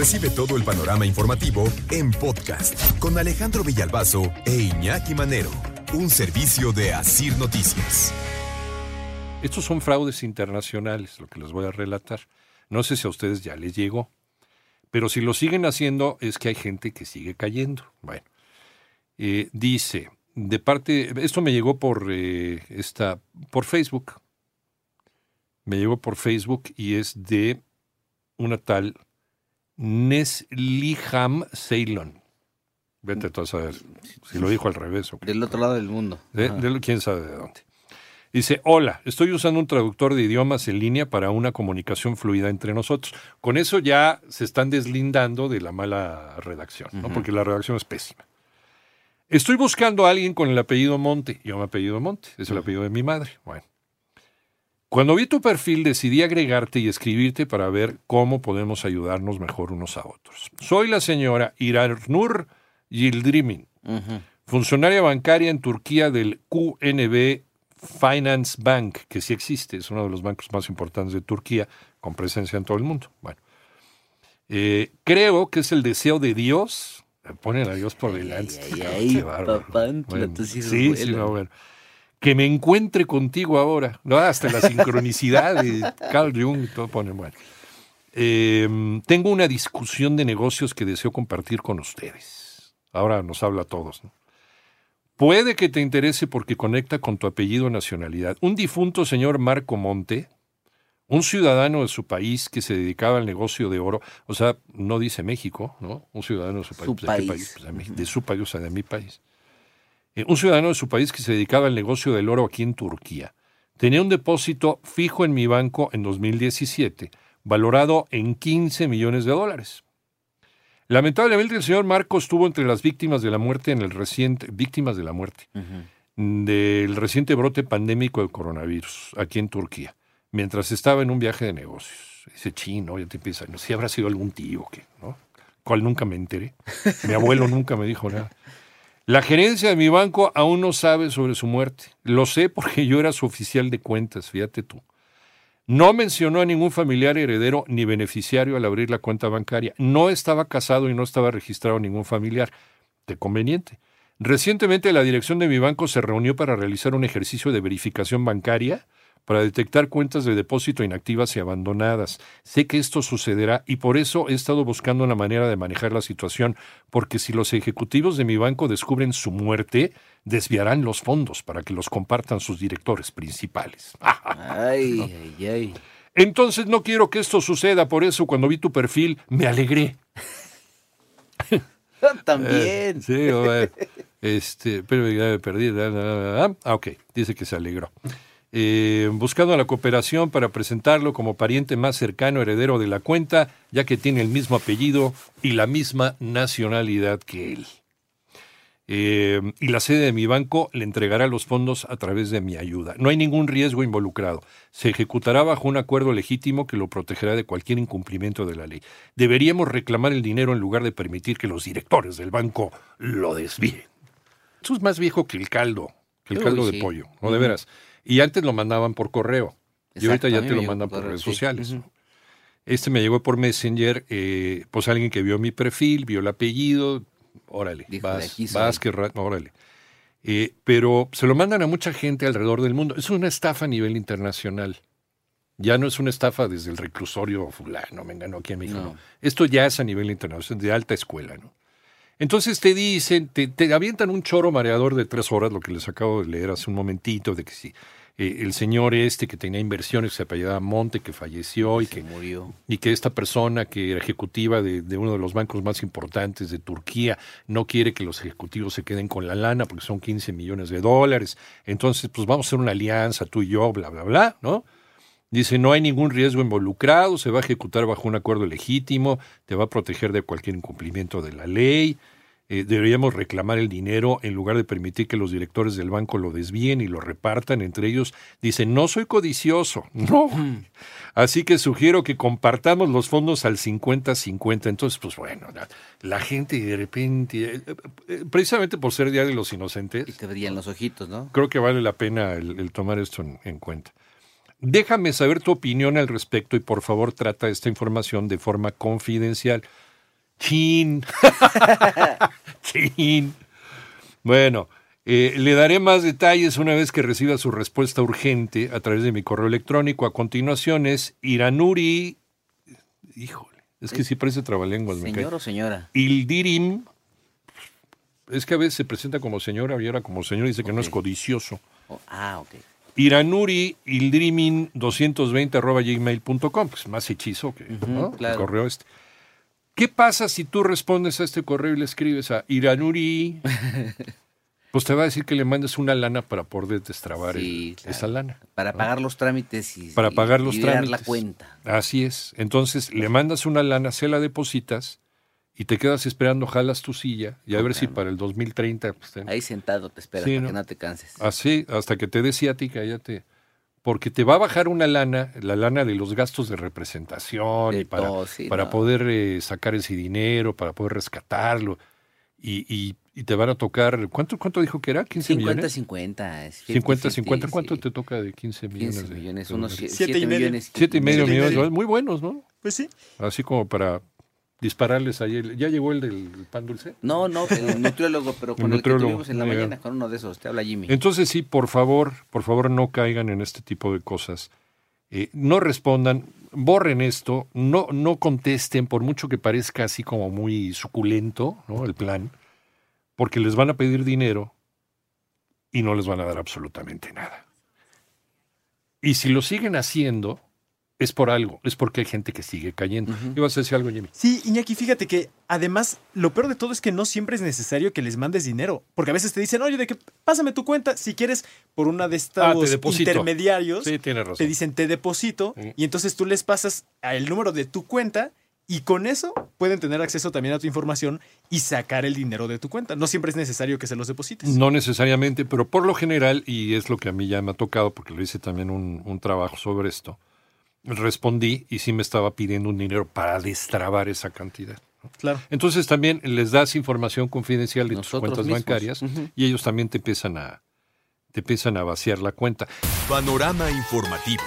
Recibe todo el panorama informativo en podcast con Alejandro Villalbazo e Iñaki Manero, un servicio de Asir Noticias. Estos son fraudes internacionales, lo que les voy a relatar. No sé si a ustedes ya les llegó, pero si lo siguen haciendo es que hay gente que sigue cayendo. Bueno, eh, dice, de parte, esto me llegó por, eh, esta, por Facebook, me llegó por Facebook y es de una tal Nesliham Ceylon. Vete tú a saber si lo dijo al revés. O qué. Del otro lado del mundo. De- quién sabe de dónde. Dice, hola, estoy usando un traductor de idiomas en línea para una comunicación fluida entre nosotros. Con eso ya se están deslindando de la mala redacción, ¿no? porque la redacción es pésima. Estoy buscando a alguien con el apellido Monte. Yo me apellido Monte, es el apellido de mi madre. Bueno. Cuando vi tu perfil decidí agregarte y escribirte para ver cómo podemos ayudarnos mejor unos a otros. Soy la señora Iranur Yildirim, Ujú. funcionaria bancaria en Turquía del QNB Finance Bank, que sí existe, es uno de los bancos más importantes de Turquía, con presencia en todo el mundo. Bueno, eh, creo que es el deseo de Dios. Me ponen a Dios por delante. ay, ay, papantla, tus hijos sí, sí, no, bueno. Que me encuentre contigo ahora. No, hasta la sincronicidad de Carl Jung y todo ponen, bueno. Eh, tengo una discusión de negocios que deseo compartir con ustedes. Ahora nos habla a todos. ¿no? Puede que te interese porque conecta con tu apellido nacionalidad. Un difunto señor Marco Monte, un ciudadano de su país que se dedicaba al negocio de oro, o sea, no dice México, ¿no? Un ciudadano de su país. Pues, ¿de qué país. Pues, de, mi- de su país, o sea, de mi país. Eh, un ciudadano de su país que se dedicaba al negocio del oro aquí en Turquía. Tenía un depósito fijo en mi banco en 2017, valorado en 15 millones de dólares. Lamentablemente el señor Marco estuvo entre las víctimas de la muerte en el reciente, víctimas de la muerte, del reciente brote pandémico del coronavirus aquí en Turquía, mientras estaba en un viaje de negocios. Ese chino, ya te empieza, no si habrá sido algún tío que, ¿no? Cual nunca me enteré. Mi abuelo nunca me dijo nada. La gerencia de mi banco aún no sabe sobre su muerte. Lo sé porque yo era su oficial de cuentas, fíjate tú. No mencionó a ningún familiar heredero ni beneficiario al abrir la cuenta bancaria. No estaba casado y no estaba registrado ningún familiar. De conveniente. Recientemente la dirección de mi banco se reunió para realizar un ejercicio de verificación bancaria para detectar cuentas de depósito inactivas y abandonadas. Sé que esto sucederá y por eso he estado buscando una manera de manejar la situación, porque si los ejecutivos de mi banco descubren su muerte, desviarán los fondos para que los compartan sus directores principales. Ay, ay, ay. Entonces no quiero que esto suceda, por eso cuando vi tu perfil me alegré. También. Sí, a ver, este, pero ya me perdí. Ah, ok, dice que se alegró. Eh, buscando la cooperación para presentarlo como pariente más cercano, heredero de la cuenta, ya que tiene el mismo apellido y la misma nacionalidad que él. Eh, y la sede de mi banco le entregará los fondos a través de mi ayuda. No hay ningún riesgo involucrado. Se ejecutará bajo un acuerdo legítimo que lo protegerá de cualquier incumplimiento de la ley. Deberíamos reclamar el dinero en lugar de permitir que los directores del banco lo desvíen. Eso es más viejo que el caldo, que el Uy, caldo de pollo, no de veras. Y antes lo mandaban por correo. y ahorita a ya te lo mandan por redes sí. sociales. Este me llegó por Messenger, eh, pues alguien que vio mi perfil, vio el apellido, órale, Dijo, vas, vas, que ra- órale. Eh, pero se lo mandan a mucha gente alrededor del mundo. Es una estafa a nivel internacional. Ya no es una estafa desde el reclusorio fulano, me enganó aquí en México. No. Esto ya es a nivel internacional, de alta escuela, ¿no? Entonces te dicen, te, te avientan un choro mareador de tres horas, lo que les acabo de leer hace un momentito, de que si eh, el señor este que tenía inversiones, que se apellidaba Monte, que falleció y Se que murió. y que esta persona que era ejecutiva de, de uno de los bancos más importantes de Turquía no quiere que los ejecutivos se queden con la lana porque son 15 millones de dólares. Entonces, pues vamos a hacer una alianza, tú y yo, bla, bla, bla, ¿no? Dice, no hay ningún riesgo involucrado, se va a ejecutar bajo un acuerdo legítimo, te va a proteger de cualquier incumplimiento de la ley. Eh, deberíamos reclamar el dinero en lugar de permitir que los directores del banco lo desvíen y lo repartan entre ellos. Dice, no soy codicioso, no. Así que sugiero que compartamos los fondos al 50-50. Entonces, pues bueno, la, la gente de repente, eh, eh, precisamente por ser Día de los Y Inocentes, te brillan los ojitos, ¿no? creo que vale la pena el, el tomar esto en, en cuenta. Déjame saber tu opinión al respecto y por favor trata esta información de forma confidencial. Chin. Chin. Bueno, eh, le daré más detalles una vez que reciba su respuesta urgente a través de mi correo electrónico. A continuación es Iranuri. Híjole, es que sí parece trabalenguas. me. ¿Señor o señora? Ildirim. Es que a veces se presenta como señora y ahora como señor dice que no es codicioso. Oh, ah, ok. Iranuri Ildrimin 220 arroba gmail.com. Pues más hechizo que Ujú, ¿no? claro. el correo este. ¿Qué pasa si tú respondes a este correo y le escribes a Iranuri? pues te va a decir que le mandes una lana para poder destrabar el- Sí, claro. esa lana. Para pagar los trámites y Para y pagar los liberar trámites. la cuenta. Así es. Entonces le mandas una lana, se la depositas y te quedas esperando, jalas tu silla y a ver si para el 2030 pues, te- Ahí sentado te esperas Sí, para ¿no? que no te canses. Así, hasta que te dé ciática, ya te. Porque te va a bajar una lana, la lana de los gastos de representación, De y para, todo, sí, para no. poder eh, sacar ese dinero, para poder rescatarlo. Y, y- y te van a tocar. ¿Cuánto, cuánto dijo que era? ¿15 50, millones? 50. es 50, 50, 50. ¿Cuánto sí. te toca de 15 millones? 15 de millones, dólares? unos Siete 7 y medio. millones. Siete y medio millones, muy buenos, ¿no? Pues sí. Así como para dispararles el- ¿Ya llegó el del pan dulce? No, no, el nutriólogo, pero con El que tuvimos en la mañana, con uno de esos. Te habla Jimmy. Entonces sí, por favor, por favor no caigan en este tipo de cosas. Eh, no respondan, borren esto, no, no contesten, por mucho que parezca así como muy suculento ¿no? el plan, porque les van a pedir dinero y no les van a dar absolutamente nada. Y si lo siguen haciendo, es por algo, es porque hay gente que sigue cayendo. Ujú. ¿Ibas a decir algo, Jimmy? Sí, Iñaki, fíjate que además lo peor de todo es que no siempre es necesario que les mandes dinero. Porque a veces te dicen, oye, de que pásame tu cuenta. Si quieres, por una de Ah, te estos deposito. intermediarios, Sí, tienes te razón. dicen te deposito. Y entonces tú les pasas el número de tu cuenta. Y con eso pueden tener acceso también a tu información y sacar el dinero de tu cuenta. No siempre es necesario que se los deposites. No necesariamente, pero por lo general, y es lo que a mí ya me ha tocado, porque lo hice también un, un trabajo sobre esto, respondí y sí me estaba pidiendo un dinero para destrabar esa cantidad. Claro. Entonces también les das información confidencial de tus cuentas mismos. bancarias y ellos también te empiezan a, te empiezan a vaciar la cuenta. Panorama informativo.